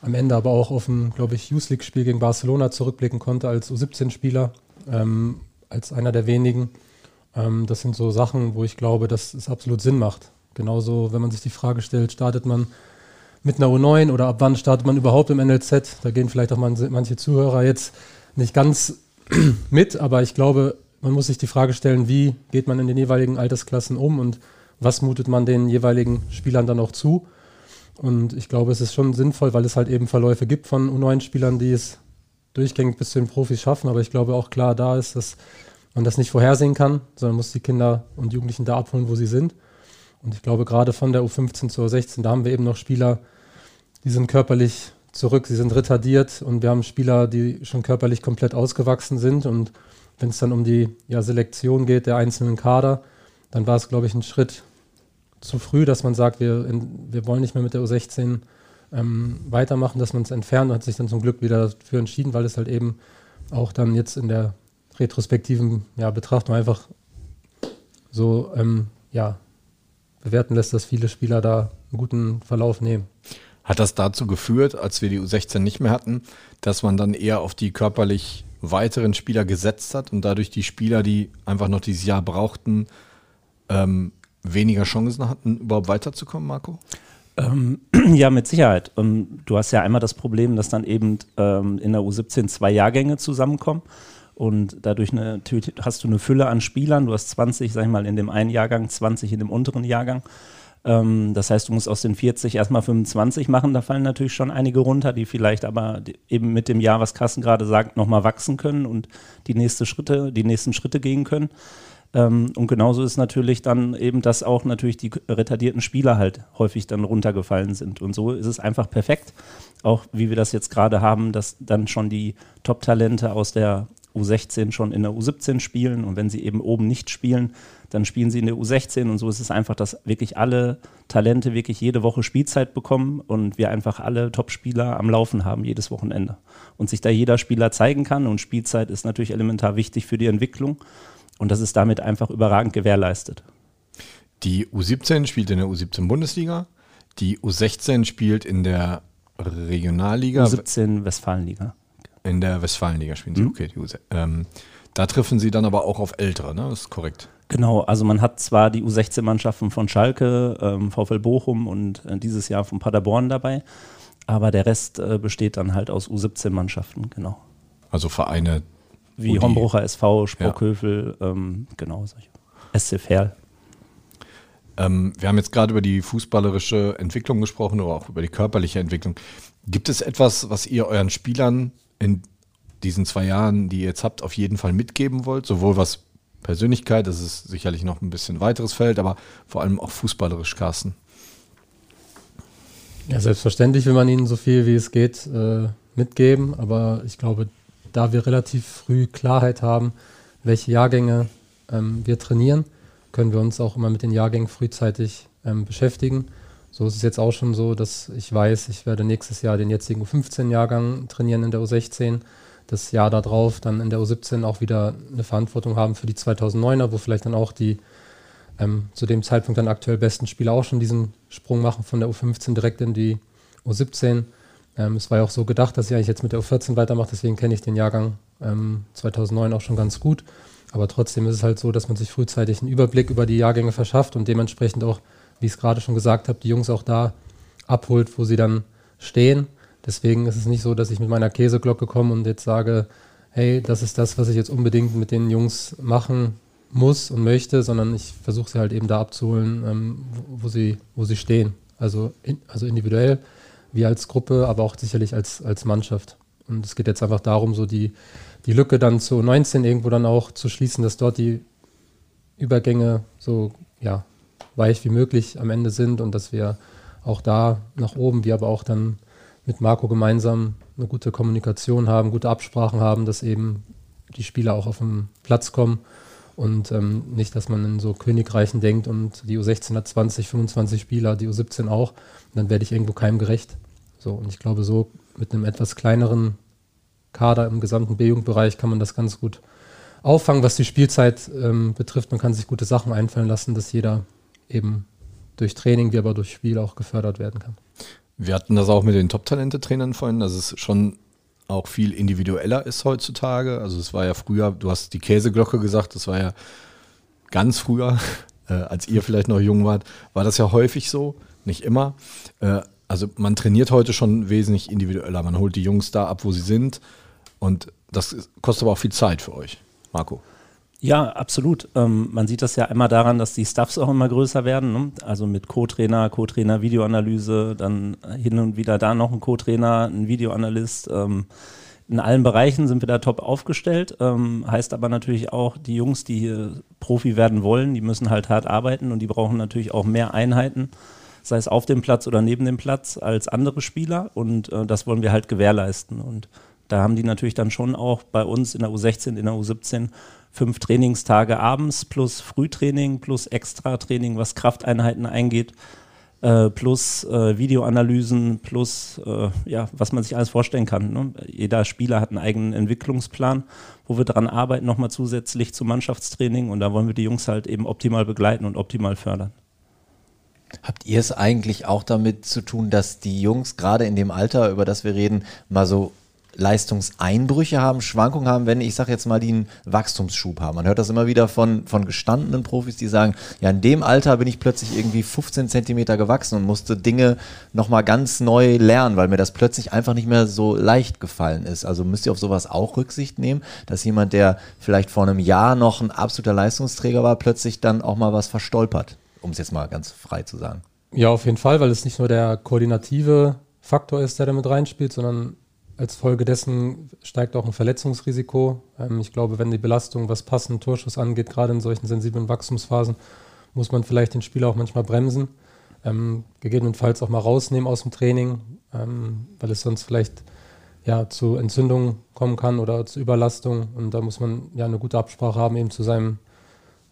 am Ende aber auch auf ein, glaube ich, Youth League-Spiel gegen Barcelona zurückblicken konnte als U17-Spieler, ähm, als einer der wenigen. Ähm, das sind so Sachen, wo ich glaube, dass es absolut Sinn macht. Genauso, wenn man sich die Frage stellt, startet man mit einer U9 oder ab wann startet man überhaupt im NLZ? Da gehen vielleicht auch man- manche Zuhörer jetzt nicht ganz mit, aber ich glaube, man muss sich die Frage stellen, wie geht man in den jeweiligen Altersklassen um und was mutet man den jeweiligen Spielern dann auch zu? Und ich glaube, es ist schon sinnvoll, weil es halt eben Verläufe gibt von U9-Spielern, die es durchgängig bis zu den Profis schaffen. Aber ich glaube auch klar da ist, dass man das nicht vorhersehen kann, sondern muss die Kinder und Jugendlichen da abholen, wo sie sind. Und ich glaube, gerade von der U15 zur U16, da haben wir eben noch Spieler, die sind körperlich zurück, sie sind retardiert und wir haben Spieler, die schon körperlich komplett ausgewachsen sind. Und wenn es dann um die ja, Selektion geht der einzelnen Kader, dann war es, glaube ich, ein Schritt zu früh, dass man sagt, wir, in, wir wollen nicht mehr mit der U16 ähm, weitermachen, dass man es entfernt und hat sich dann zum Glück wieder dafür entschieden, weil es halt eben auch dann jetzt in der retrospektiven ja, Betrachtung einfach so ähm, ja, bewerten lässt, dass viele Spieler da einen guten Verlauf nehmen. Hat das dazu geführt, als wir die U16 nicht mehr hatten, dass man dann eher auf die körperlich weiteren Spieler gesetzt hat und dadurch die Spieler, die einfach noch dieses Jahr brauchten, ähm, weniger Chancen hatten, überhaupt weiterzukommen, Marco? Ähm, ja, mit Sicherheit. Und du hast ja einmal das Problem, dass dann eben ähm, in der U17 zwei Jahrgänge zusammenkommen. Und dadurch eine, hast du eine Fülle an Spielern. Du hast 20, sag ich mal, in dem einen Jahrgang, 20 in dem unteren Jahrgang. Ähm, das heißt, du musst aus den 40 erstmal 25 machen. Da fallen natürlich schon einige runter, die vielleicht aber eben mit dem Jahr, was Carsten gerade sagt, nochmal wachsen können und die, nächste Schritte, die nächsten Schritte gehen können. Ähm, und genauso ist natürlich dann eben, dass auch natürlich die retardierten Spieler halt häufig dann runtergefallen sind. Und so ist es einfach perfekt, auch wie wir das jetzt gerade haben, dass dann schon die Top-Talente aus der U16 schon in der U17 spielen und wenn sie eben oben nicht spielen, dann spielen sie in der U16 und so ist es einfach, dass wirklich alle Talente wirklich jede Woche Spielzeit bekommen und wir einfach alle Top-Spieler am Laufen haben jedes Wochenende und sich da jeder Spieler zeigen kann und Spielzeit ist natürlich elementar wichtig für die Entwicklung und das ist damit einfach überragend gewährleistet. Die U17 spielt in der U17 Bundesliga, die U16 spielt in der Regionalliga. U17 Westfalenliga. In der Westfalenliga spielen sie, mhm. okay. Die ähm, da treffen sie dann aber auch auf Ältere, ne? Das ist korrekt. Genau, also man hat zwar die U16-Mannschaften von Schalke, ähm, VfL Bochum und äh, dieses Jahr von Paderborn dabei, aber der Rest äh, besteht dann halt aus U17-Mannschaften, genau. Also Vereine. Wie Hombrucher SV, Sprockhövel, ja. ähm, genau, solche. SC Verl. Ähm, wir haben jetzt gerade über die fußballerische Entwicklung gesprochen oder auch über die körperliche Entwicklung. Gibt es etwas, was ihr euren Spielern in diesen zwei Jahren, die ihr jetzt habt, auf jeden Fall mitgeben wollt? Sowohl was Persönlichkeit, das ist sicherlich noch ein bisschen weiteres Feld, aber vor allem auch fußballerisch, Carsten. Ja, selbstverständlich will man ihnen so viel wie es geht äh, mitgeben, aber ich glaube, da wir relativ früh Klarheit haben, welche Jahrgänge ähm, wir trainieren, können wir uns auch immer mit den Jahrgängen frühzeitig ähm, beschäftigen. So ist es jetzt auch schon so, dass ich weiß, ich werde nächstes Jahr den jetzigen U15-Jahrgang trainieren in der U16. Das Jahr darauf dann in der U17 auch wieder eine Verantwortung haben für die 2009er, wo vielleicht dann auch die ähm, zu dem Zeitpunkt dann aktuell besten Spieler auch schon diesen Sprung machen von der U15 direkt in die U17. Ähm, es war ja auch so gedacht, dass ich eigentlich jetzt mit der U14 weitermache, deswegen kenne ich den Jahrgang ähm, 2009 auch schon ganz gut. Aber trotzdem ist es halt so, dass man sich frühzeitig einen Überblick über die Jahrgänge verschafft und dementsprechend auch wie ich es gerade schon gesagt habe, die Jungs auch da abholt, wo sie dann stehen. Deswegen ist es nicht so, dass ich mit meiner Käseglocke komme und jetzt sage, hey, das ist das, was ich jetzt unbedingt mit den Jungs machen muss und möchte, sondern ich versuche sie halt eben da abzuholen, ähm, wo, sie, wo sie stehen. Also, in, also individuell, wie als Gruppe, aber auch sicherlich als, als Mannschaft. Und es geht jetzt einfach darum, so die, die Lücke dann zu 19 irgendwo dann auch zu schließen, dass dort die Übergänge so ja, weich wie möglich am Ende sind und dass wir auch da nach oben, wir aber auch dann mit Marco gemeinsam eine gute Kommunikation haben, gute Absprachen haben, dass eben die Spieler auch auf den Platz kommen und ähm, nicht, dass man in so Königreichen denkt und die U16 hat 20, 25 Spieler, die U17 auch, dann werde ich irgendwo keinem gerecht. So, und ich glaube, so mit einem etwas kleineren Kader im gesamten B-Jugendbereich kann man das ganz gut auffangen, was die Spielzeit ähm, betrifft. Man kann sich gute Sachen einfallen lassen, dass jeder eben durch Training, wie aber durch Spiel auch gefördert werden kann. Wir hatten das auch mit den Top-Talente-Trainern vorhin, dass es schon auch viel individueller ist heutzutage. Also es war ja früher, du hast die Käseglocke gesagt, das war ja ganz früher, äh, als ihr vielleicht noch jung wart, war das ja häufig so, nicht immer. Äh, also man trainiert heute schon wesentlich individueller. Man holt die Jungs da ab, wo sie sind. Und das kostet aber auch viel Zeit für euch, Marco. Ja, absolut. Ähm, man sieht das ja immer daran, dass die Stuffs auch immer größer werden. Ne? Also mit Co-Trainer, Co-Trainer Videoanalyse, dann hin und wieder da noch ein Co-Trainer, ein Videoanalyst. Ähm, in allen Bereichen sind wir da top aufgestellt. Ähm, heißt aber natürlich auch, die Jungs, die hier Profi werden wollen, die müssen halt hart arbeiten und die brauchen natürlich auch mehr Einheiten. sei es auf dem Platz oder neben dem Platz, als andere Spieler. Und äh, das wollen wir halt gewährleisten. Und da haben die natürlich dann schon auch bei uns in der U16, in der U17 fünf Trainingstage abends plus Frühtraining plus Extra-Training, was Krafteinheiten eingeht, äh, plus äh, Videoanalysen, plus äh, ja, was man sich alles vorstellen kann. Ne? Jeder Spieler hat einen eigenen Entwicklungsplan, wo wir daran arbeiten, nochmal zusätzlich zum Mannschaftstraining und da wollen wir die Jungs halt eben optimal begleiten und optimal fördern. Habt ihr es eigentlich auch damit zu tun, dass die Jungs gerade in dem Alter, über das wir reden, mal so Leistungseinbrüche haben, Schwankungen haben, wenn ich sage jetzt mal, die einen Wachstumsschub haben. Man hört das immer wieder von, von gestandenen Profis, die sagen, ja, in dem Alter bin ich plötzlich irgendwie 15 Zentimeter gewachsen und musste Dinge nochmal ganz neu lernen, weil mir das plötzlich einfach nicht mehr so leicht gefallen ist. Also müsst ihr auf sowas auch Rücksicht nehmen, dass jemand, der vielleicht vor einem Jahr noch ein absoluter Leistungsträger war, plötzlich dann auch mal was verstolpert, um es jetzt mal ganz frei zu sagen. Ja, auf jeden Fall, weil es nicht nur der koordinative Faktor ist, der da mit reinspielt, sondern als Folge dessen steigt auch ein Verletzungsrisiko. Ähm, ich glaube, wenn die Belastung, was passenden Torschuss angeht, gerade in solchen sensiblen Wachstumsphasen, muss man vielleicht den Spieler auch manchmal bremsen. Ähm, gegebenenfalls auch mal rausnehmen aus dem Training, ähm, weil es sonst vielleicht ja, zu Entzündungen kommen kann oder zu Überlastung. Und da muss man ja eine gute Absprache haben eben zu seinem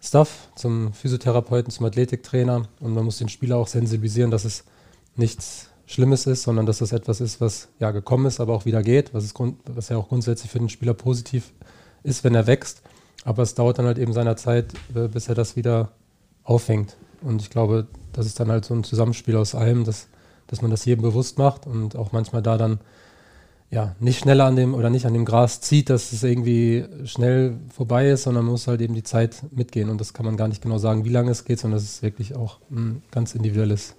Staff, zum Physiotherapeuten, zum Athletiktrainer. Und man muss den Spieler auch sensibilisieren, dass es nichts Schlimmes ist, sondern dass das etwas ist, was ja gekommen ist, aber auch wieder geht, was, ist Grund, was ja auch grundsätzlich für den Spieler positiv ist, wenn er wächst. Aber es dauert dann halt eben seiner Zeit, äh, bis er das wieder auffängt. Und ich glaube, das ist dann halt so ein Zusammenspiel aus allem, dass, dass man das jedem bewusst macht und auch manchmal da dann ja nicht schneller an dem oder nicht an dem Gras zieht, dass es irgendwie schnell vorbei ist, sondern man muss halt eben die Zeit mitgehen. Und das kann man gar nicht genau sagen, wie lange es geht, sondern das ist wirklich auch ein ganz individuelles.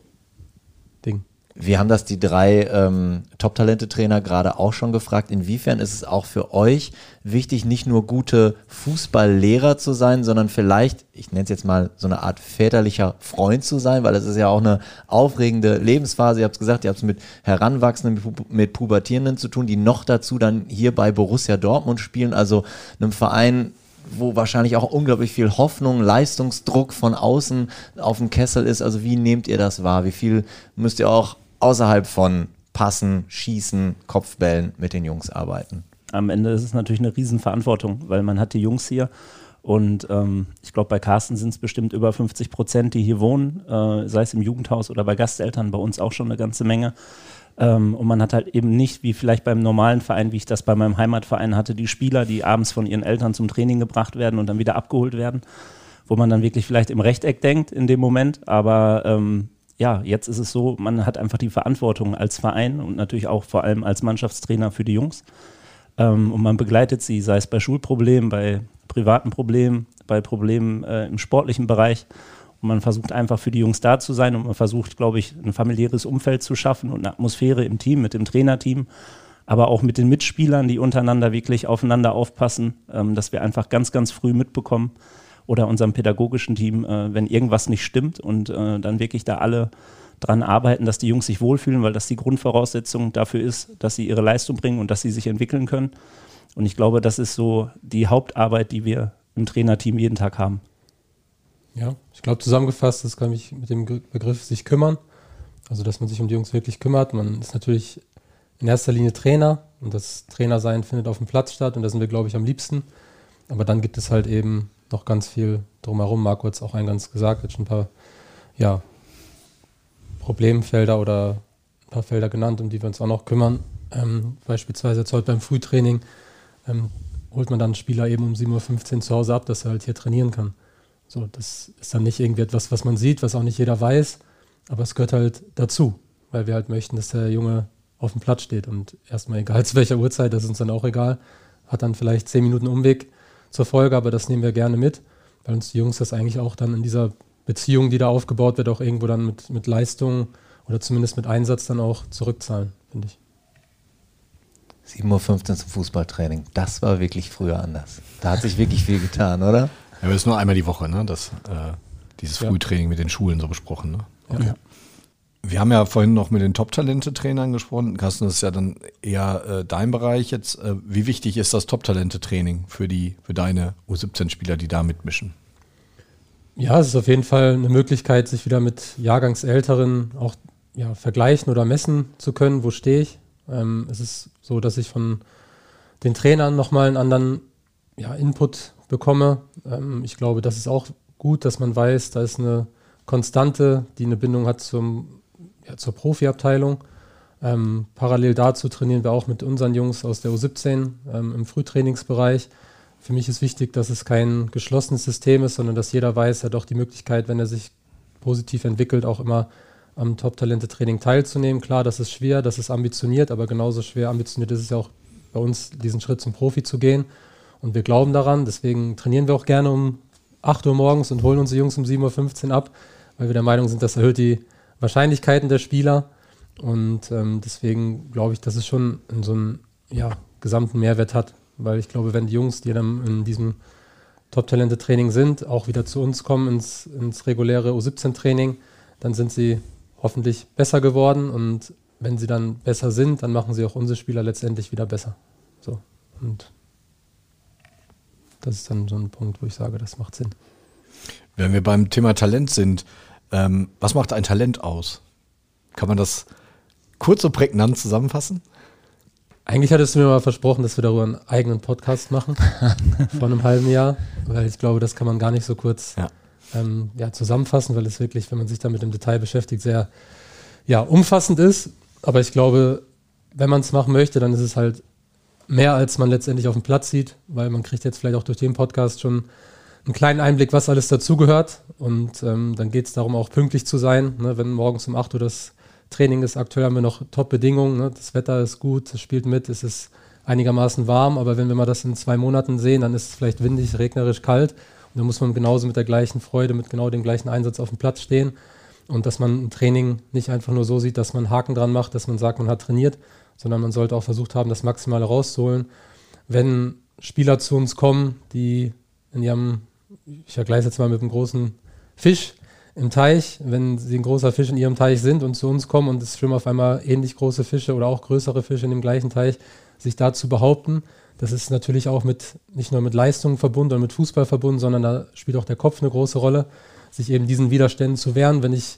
Wir haben das die drei ähm, Top-Talente-Trainer gerade auch schon gefragt. Inwiefern ist es auch für euch wichtig, nicht nur gute Fußballlehrer zu sein, sondern vielleicht, ich nenne es jetzt mal so eine Art väterlicher Freund zu sein, weil es ist ja auch eine aufregende Lebensphase. Ihr habt es gesagt, ihr habt es mit Heranwachsenden, mit Pubertierenden zu tun, die noch dazu dann hier bei Borussia Dortmund spielen, also einem Verein, wo wahrscheinlich auch unglaublich viel Hoffnung, Leistungsdruck von außen auf dem Kessel ist. Also wie nehmt ihr das wahr? Wie viel müsst ihr auch außerhalb von Passen, Schießen, Kopfbällen mit den Jungs arbeiten? Am Ende ist es natürlich eine Riesenverantwortung, weil man hat die Jungs hier und ähm, ich glaube, bei Carsten sind es bestimmt über 50 Prozent, die hier wohnen, äh, sei es im Jugendhaus oder bei Gasteltern, bei uns auch schon eine ganze Menge. Ähm, und man hat halt eben nicht, wie vielleicht beim normalen Verein, wie ich das bei meinem Heimatverein hatte, die Spieler, die abends von ihren Eltern zum Training gebracht werden und dann wieder abgeholt werden, wo man dann wirklich vielleicht im Rechteck denkt in dem Moment. Aber ähm, ja, jetzt ist es so, man hat einfach die Verantwortung als Verein und natürlich auch vor allem als Mannschaftstrainer für die Jungs. Ähm, und man begleitet sie, sei es bei Schulproblemen, bei privaten Problemen, bei Problemen äh, im sportlichen Bereich. Und man versucht einfach für die Jungs da zu sein und man versucht, glaube ich, ein familiäres Umfeld zu schaffen und eine Atmosphäre im Team, mit dem Trainerteam, aber auch mit den Mitspielern, die untereinander wirklich aufeinander aufpassen, ähm, dass wir einfach ganz, ganz früh mitbekommen oder unserem pädagogischen Team, äh, wenn irgendwas nicht stimmt und äh, dann wirklich da alle dran arbeiten, dass die Jungs sich wohlfühlen, weil das die Grundvoraussetzung dafür ist, dass sie ihre Leistung bringen und dass sie sich entwickeln können. Und ich glaube, das ist so die Hauptarbeit, die wir im Trainerteam jeden Tag haben. Ja, ich glaube zusammengefasst, das kann ich mit dem Begriff sich kümmern. Also, dass man sich um die Jungs wirklich kümmert. Man ist natürlich in erster Linie Trainer und das Trainersein findet auf dem Platz statt und da sind wir, glaube ich, am liebsten. Aber dann gibt es halt eben noch ganz viel drumherum. Marco hat es auch eingangs gesagt, hat schon ein paar ja, Problemfelder oder ein paar Felder genannt, um die wir uns auch noch kümmern. Ähm, beispielsweise jetzt heute beim Frühtraining ähm, holt man dann einen Spieler eben um 7.15 Uhr zu Hause ab, dass er halt hier trainieren kann. So, das ist dann nicht irgendwie etwas, was man sieht, was auch nicht jeder weiß, aber es gehört halt dazu, weil wir halt möchten, dass der Junge auf dem Platz steht und erstmal egal zu welcher Uhrzeit, das ist uns dann auch egal, hat dann vielleicht zehn Minuten Umweg zur Folge, aber das nehmen wir gerne mit, weil uns die Jungs das eigentlich auch dann in dieser Beziehung, die da aufgebaut wird, auch irgendwo dann mit, mit Leistung oder zumindest mit Einsatz dann auch zurückzahlen, finde ich. 7.15 Uhr zum Fußballtraining. Das war wirklich früher anders. Da hat sich wirklich viel getan, oder? Ja, aber das ist nur einmal die Woche, ne? Das, äh, dieses ja. Frühtraining mit den Schulen so besprochen. Ne? Okay. Ja. Wir haben ja vorhin noch mit den Top-Talente-Trainern gesprochen. Carsten, das ist ja dann eher äh, dein Bereich jetzt. Äh, wie wichtig ist das Top-Talente-Training für, für deine U17-Spieler, die da mitmischen? Ja, es ist auf jeden Fall eine Möglichkeit, sich wieder mit Jahrgangsälteren auch ja, vergleichen oder messen zu können, wo stehe ich. Ähm, es ist so, dass ich von den Trainern nochmal einen anderen ja, Input bekomme. Ähm, ich glaube, das ist auch gut, dass man weiß, da ist eine Konstante, die eine Bindung hat zum, ja, zur Profiabteilung. Ähm, parallel dazu trainieren wir auch mit unseren Jungs aus der U17 ähm, im Frühtrainingsbereich. Für mich ist wichtig, dass es kein geschlossenes System ist, sondern dass jeder weiß, er hat auch die Möglichkeit, wenn er sich positiv entwickelt, auch immer am Top-Talente-Training teilzunehmen. Klar, das ist schwer, das ist ambitioniert, aber genauso schwer ambitioniert ist es ja auch bei uns, diesen Schritt zum Profi zu gehen. Und wir glauben daran, deswegen trainieren wir auch gerne um 8 Uhr morgens und holen unsere Jungs um 7.15 Uhr ab, weil wir der Meinung sind, das erhöht die Wahrscheinlichkeiten der Spieler. Und ähm, deswegen glaube ich, dass es schon in so einen ja, gesamten Mehrwert hat. Weil ich glaube, wenn die Jungs, die dann in diesem Top-Talente-Training sind, auch wieder zu uns kommen ins, ins reguläre U17-Training, dann sind sie hoffentlich besser geworden. Und wenn sie dann besser sind, dann machen sie auch unsere Spieler letztendlich wieder besser. So. Und das ist dann so ein Punkt, wo ich sage, das macht Sinn. Wenn wir beim Thema Talent sind, ähm, was macht ein Talent aus? Kann man das kurz und prägnant zusammenfassen? Eigentlich hattest du mir mal versprochen, dass wir darüber einen eigenen Podcast machen vor einem halben Jahr, weil ich glaube, das kann man gar nicht so kurz ja. Ähm, ja, zusammenfassen, weil es wirklich, wenn man sich damit im Detail beschäftigt, sehr ja, umfassend ist. Aber ich glaube, wenn man es machen möchte, dann ist es halt mehr, als man letztendlich auf dem Platz sieht, weil man kriegt jetzt vielleicht auch durch den Podcast schon einen kleinen Einblick, was alles dazugehört. Und ähm, dann geht es darum, auch pünktlich zu sein. Ne? Wenn morgens um 8 Uhr das Training ist, aktuell haben wir noch Top-Bedingungen. Ne? Das Wetter ist gut, es spielt mit, es ist einigermaßen warm. Aber wenn wir mal das in zwei Monaten sehen, dann ist es vielleicht windig, regnerisch, kalt. Und dann muss man genauso mit der gleichen Freude, mit genau dem gleichen Einsatz auf dem Platz stehen. Und dass man ein Training nicht einfach nur so sieht, dass man Haken dran macht, dass man sagt, man hat trainiert, sondern man sollte auch versucht haben, das Maximale rauszuholen. Wenn Spieler zu uns kommen, die in ihrem, ich vergleiche jetzt mal mit einem großen Fisch im Teich, wenn sie ein großer Fisch in ihrem Teich sind und zu uns kommen und es schwimmen auf einmal ähnlich große Fische oder auch größere Fische in dem gleichen Teich, sich da zu behaupten, das ist natürlich auch mit, nicht nur mit Leistungen verbunden und mit Fußball verbunden, sondern da spielt auch der Kopf eine große Rolle, sich eben diesen Widerständen zu wehren. Wenn ich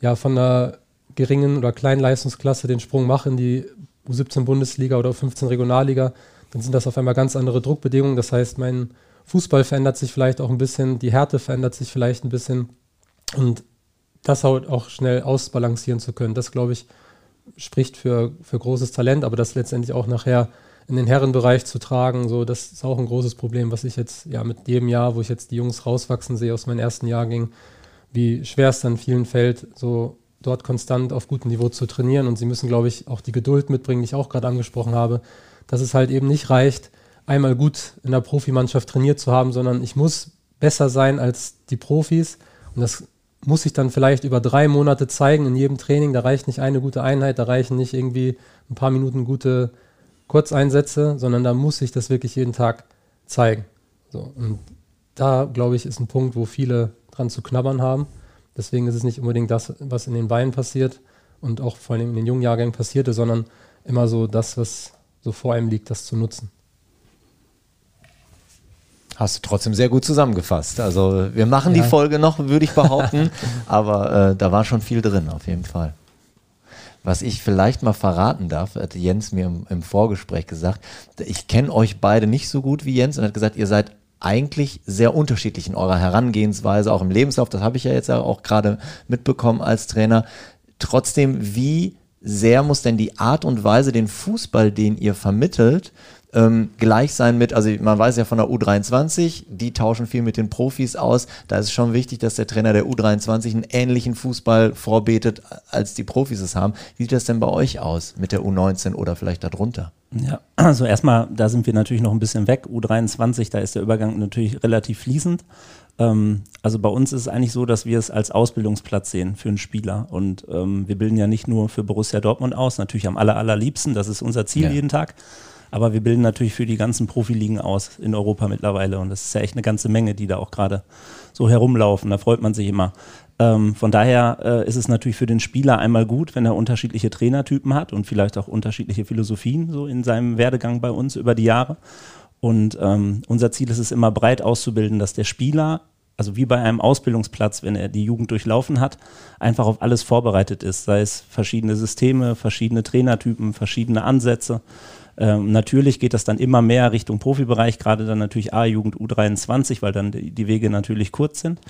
ja von einer geringen oder kleinen Leistungsklasse den Sprung mache in die U17 Bundesliga oder U15 Regionalliga, dann sind das auf einmal ganz andere Druckbedingungen. Das heißt, mein Fußball verändert sich vielleicht auch ein bisschen, die Härte verändert sich vielleicht ein bisschen. Und das auch schnell ausbalancieren zu können, das glaube ich, spricht für, für großes Talent, aber das letztendlich auch nachher in den Herrenbereich zu tragen, so, das ist auch ein großes Problem, was ich jetzt ja mit jedem Jahr, wo ich jetzt die Jungs rauswachsen sehe aus meinen ersten Jahrgängen, wie schwer es dann vielen fällt, so dort konstant auf gutem Niveau zu trainieren. Und sie müssen, glaube ich, auch die Geduld mitbringen, die ich auch gerade angesprochen habe, dass es halt eben nicht reicht, einmal gut in der Profimannschaft trainiert zu haben, sondern ich muss besser sein als die Profis. Und das muss ich dann vielleicht über drei Monate zeigen in jedem Training. Da reicht nicht eine gute Einheit, da reichen nicht irgendwie ein paar Minuten gute Kurzeinsätze, sondern da muss ich das wirklich jeden Tag zeigen. So, und da, glaube ich, ist ein Punkt, wo viele dran zu knabbern haben. Deswegen ist es nicht unbedingt das, was in den Beinen passiert und auch vor allem in den jungen Jahrgängen passierte, sondern immer so das, was so vor einem liegt, das zu nutzen. Hast du trotzdem sehr gut zusammengefasst. Also wir machen ja. die Folge noch, würde ich behaupten, aber äh, da war schon viel drin, auf jeden Fall. Was ich vielleicht mal verraten darf, hat Jens mir im, im Vorgespräch gesagt, ich kenne euch beide nicht so gut wie Jens und hat gesagt, ihr seid eigentlich sehr unterschiedlich in eurer Herangehensweise, auch im Lebenslauf, das habe ich ja jetzt auch gerade mitbekommen als Trainer. Trotzdem, wie sehr muss denn die Art und Weise, den Fußball, den ihr vermittelt, ähm, gleich sein mit, also man weiß ja von der U23, die tauschen viel mit den Profis aus. Da ist es schon wichtig, dass der Trainer der U23 einen ähnlichen Fußball vorbetet, als die Profis es haben. Wie sieht das denn bei euch aus mit der U19 oder vielleicht darunter? Ja, also erstmal, da sind wir natürlich noch ein bisschen weg. U23, da ist der Übergang natürlich relativ fließend. Ähm, also bei uns ist es eigentlich so, dass wir es als Ausbildungsplatz sehen für einen Spieler. Und ähm, wir bilden ja nicht nur für Borussia Dortmund aus, natürlich am aller, allerliebsten, das ist unser Ziel ja. jeden Tag. Aber wir bilden natürlich für die ganzen Profiligen aus in Europa mittlerweile. Und das ist ja echt eine ganze Menge, die da auch gerade so herumlaufen. Da freut man sich immer. Ähm, von daher äh, ist es natürlich für den Spieler einmal gut, wenn er unterschiedliche Trainertypen hat und vielleicht auch unterschiedliche Philosophien so in seinem Werdegang bei uns über die Jahre. Und ähm, unser Ziel ist es immer breit auszubilden, dass der Spieler also wie bei einem Ausbildungsplatz, wenn er die Jugend durchlaufen hat, einfach auf alles vorbereitet ist, sei es verschiedene Systeme, verschiedene Trainertypen, verschiedene Ansätze. Ähm, natürlich geht das dann immer mehr Richtung Profibereich, gerade dann natürlich A-Jugend U23, weil dann die, Wege natürlich kurz sind.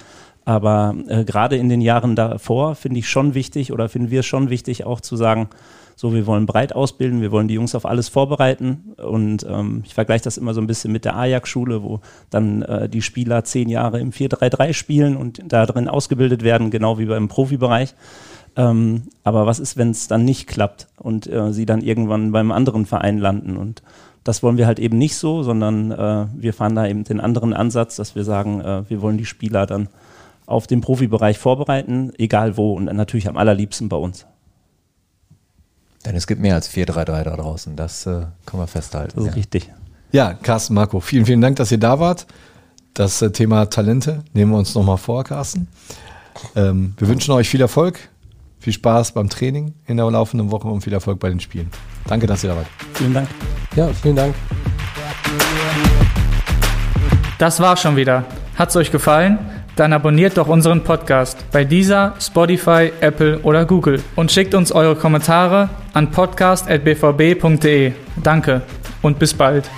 Aber äh, gerade in den Jahren davor finde ich schon wichtig oder finden wir schon wichtig auch zu sagen, so, wir wollen breit ausbilden, wir wollen die Jungs auf alles vorbereiten. Und ähm, ich vergleiche das immer so ein bisschen mit der Ajax-Schule, wo dann äh, die Spieler zehn Jahre im 4-3-3 spielen und da drin ausgebildet werden, genau wie beim Profibereich. Ähm, aber was ist, wenn es dann nicht klappt und äh, sie dann irgendwann beim anderen Verein landen? Und das wollen wir halt eben nicht so, sondern äh, wir fahren da eben den anderen Ansatz, dass wir sagen, äh, wir wollen die Spieler dann auf den Profibereich vorbereiten, egal wo und natürlich am allerliebsten bei uns. Denn es gibt mehr als 433 da draußen, das äh, können wir festhalten. Das ist ja. richtig. Ja, Carsten, Marco, vielen, vielen Dank, dass ihr da wart. Das äh, Thema Talente nehmen wir uns nochmal vor, Carsten. Ähm, wir wünschen euch viel Erfolg, viel Spaß beim Training in der laufenden Woche und viel Erfolg bei den Spielen. Danke, dass ihr da wart. Vielen Dank. Ja, vielen Dank. Das war schon wieder. Hat's euch gefallen? Dann abonniert doch unseren Podcast bei dieser, Spotify, Apple oder Google und schickt uns eure Kommentare an podcast.bvb.de. Danke und bis bald.